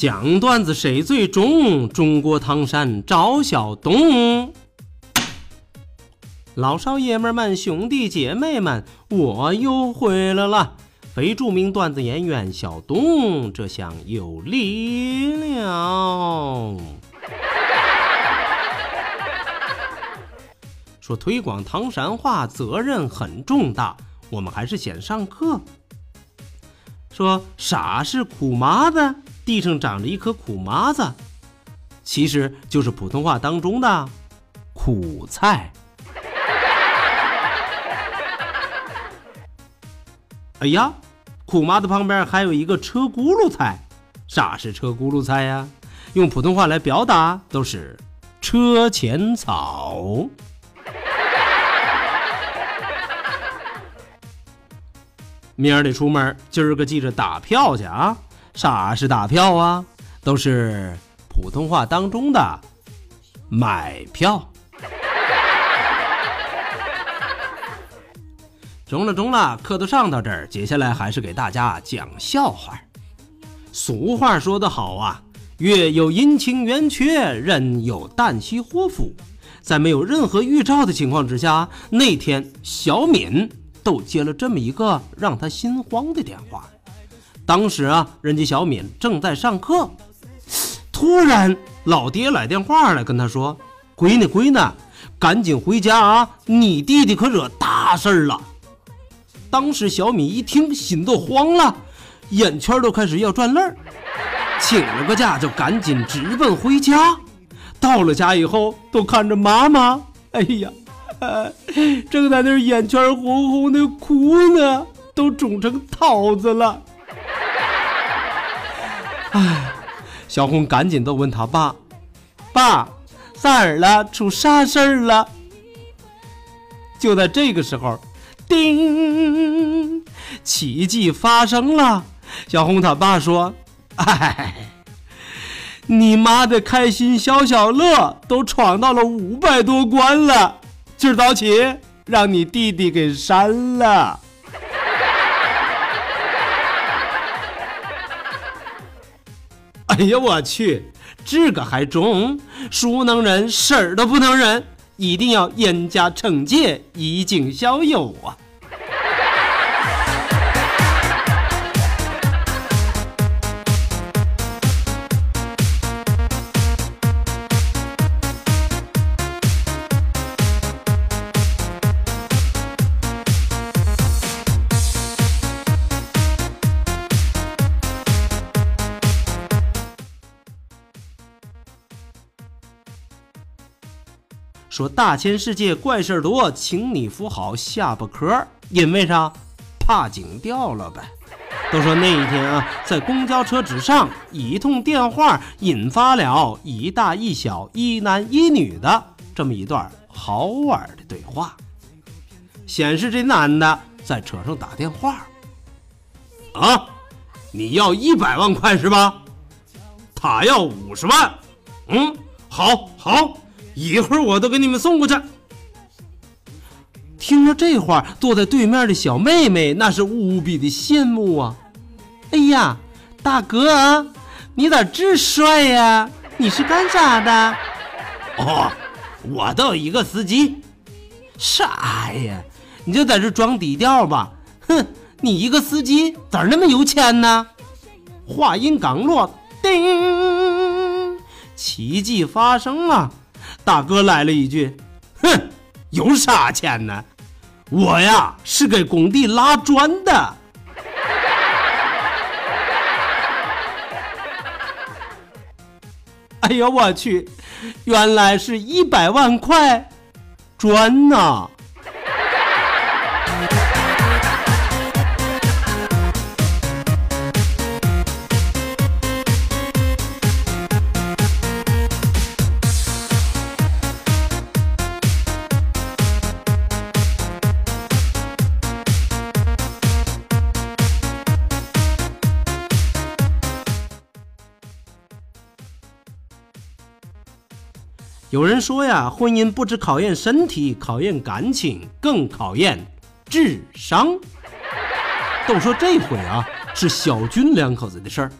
讲段子谁最中？中国唐山赵小东。老少爷们们、兄弟姐妹们，我又回来了！非著名段子演员小东，这下有力了。说推广唐山话责任很重大，我们还是先上课。说啥是苦麻子？地上长着一颗苦麻子，其实就是普通话当中的苦菜。哎呀，苦麻子旁边还有一个车轱辘菜，啥是车轱辘菜呀？用普通话来表达都是车前草。明儿得出门，今儿个记着打票去啊！啥是打票啊？都是普通话当中的买票。中了中了，课都上到这儿，接下来还是给大家讲笑话。俗话说得好啊，月有阴晴圆缺，人有旦夕祸福。在没有任何预兆的情况之下，那天小敏都接了这么一个让她心慌的电话。当时啊，人家小敏正在上课，突然老爹来电话了，跟他说：“闺女，闺女，赶紧回家啊！你弟弟可惹大事儿了。”当时小敏一听，心都慌了，眼圈都开始要转泪儿，请了个假就赶紧直奔回家。到了家以后，都看着妈妈，哎呀，正在那眼圈红红的哭呢，都肿成桃子了。唉，小红赶紧都问他爸：“爸，咋了？出啥事儿了？”就在这个时候，叮，奇迹发生了。小红他爸说：“ 哎，你妈的开心消消乐都闯到了五百多关了，今儿早起让你弟弟给删了。”哎呀，我去，这个还中？孰能忍，婶儿都不能忍，一定要严加惩戒，以儆效尤啊！说大千世界怪事多，请你扶好下巴壳，因为啥？怕惊掉了呗。都说那一天啊，在公交车之上，一通电话引发了一大一小、一男一女的这么一段好玩的对话。显示这男的在车上打电话，啊，你要一百万块是吧？他要五十万。嗯，好，好。一会儿我都给你们送过去。听着这话，坐在对面的小妹妹那是无比的羡慕啊！哎呀，大哥，你咋这帅呀？你是干啥的？哦，我倒一个司机。啥呀？你就在这装低调吧？哼，你一个司机咋那么有钱呢？话音刚落，叮，奇迹发生了。大哥来了一句：“哼，有啥钱呢？我呀是给工地拉砖的。”哎呀，我去，原来是一百万块砖呐！有人说呀，婚姻不止考验身体，考验感情，更考验智商。都说这回啊，是小军两口子的事儿。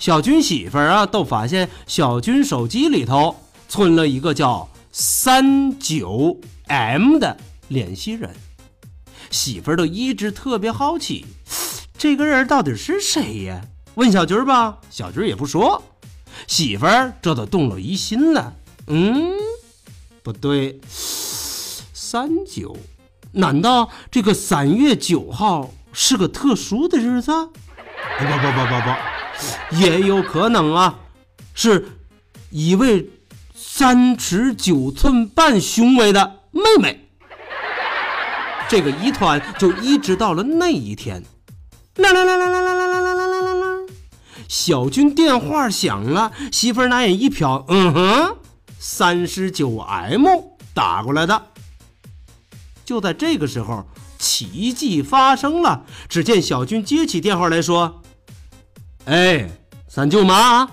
小军媳妇儿啊，都发现小军手机里头存了一个叫三九 M 的联系人。媳妇儿都一直特别好奇，这个人到底是谁呀？问小军吧，小军也不说。媳妇儿这都动了疑心了。嗯，不对，三九，难道这个三月九号是个特殊的日子？不不不不不，也有可能啊，是一位三尺九寸半胸围的妹妹。这个疑团就一直到了那一天。啦啦啦啦啦啦啦啦啦啦啦啦！小军电话响了，媳妇儿拿眼一瞟，嗯哼。三十九 M 打过来的，就在这个时候，奇迹发生了。只见小军接起电话来说：“哎，三舅妈。”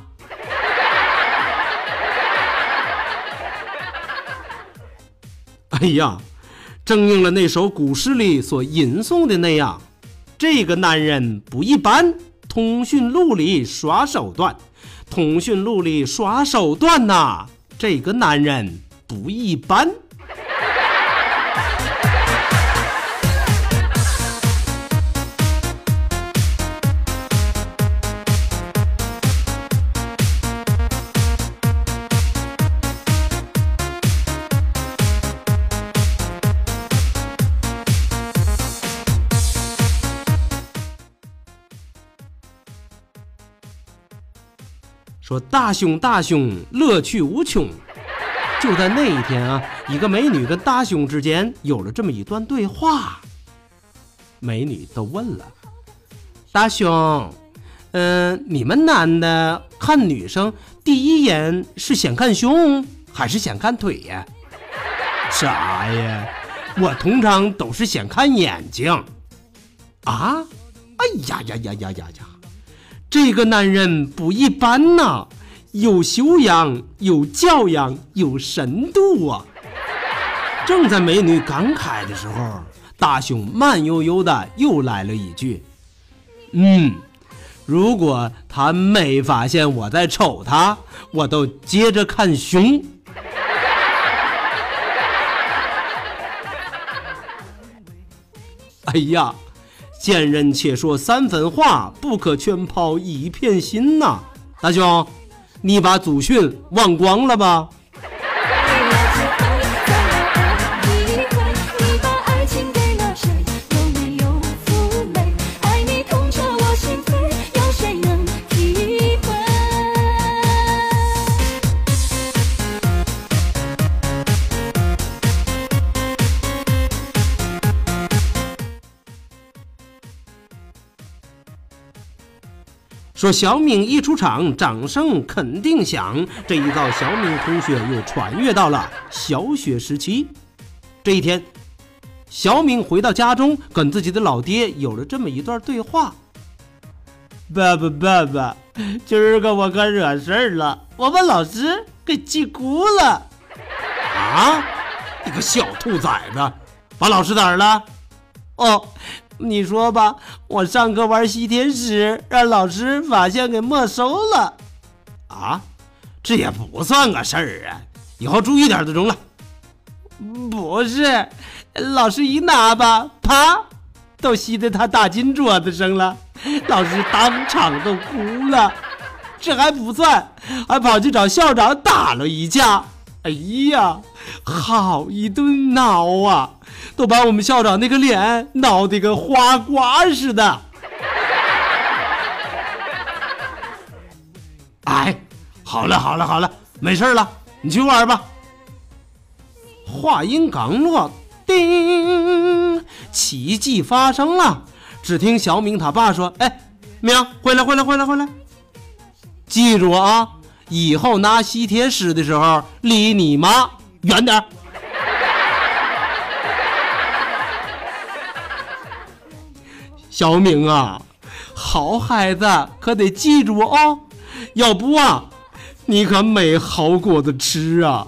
哎呀，正应了那首古诗里所吟诵的那样：“这个男人不一般，通讯录里耍手段，通讯录里耍手段呐。”这个男人不一般。说大胸大胸，乐趣无穷。就在那一天啊，一个美女跟大胸之间有了这么一段对话。美女都问了：“大胸，嗯，你们男的看女生第一眼是先看胸还是先看腿呀？”“啥呀？我通常都是先看眼睛。”“啊？哎呀呀呀呀呀呀！”这个男人不一般呐，有修养、有教养、有深度啊！正在美女感慨的时候，大雄慢悠悠的又来了一句：“嗯，如果他没发现我在瞅他，我都接着看熊。”哎呀！见人且说三分话，不可全抛一片心呐！大兄，你把祖训忘光了吧？说小敏一出场，掌声肯定响。这一遭，小敏同学又穿越到了小学时期。这一天，小敏回到家中，跟自己的老爹有了这么一段对话：“爸爸，爸爸，今儿个我可惹事儿了，我把老师给气哭了。”啊！你个小兔崽子，把老师哪儿了？哦。你说吧，我上课玩吸铁石，让老师发现给没收了。啊，这也不算个事儿啊，以后注意点就中了。不是，老师一拿吧，啪，都吸在他大金桌子上了，老师当场都哭了。这还不算，还跑去找校长打了一架。哎呀，好一顿闹啊！都把我们校长那个脸闹得跟花瓜似的。哎，好了好了好了，没事了，你去玩吧。话音刚落，叮，奇迹发生了。只听小明他爸说：“哎，明，回来回来回来回来，记住啊，以后拿吸铁石的时候离你妈远点。”小明啊，好孩子可得记住哦，要不啊，你可没好果子吃啊！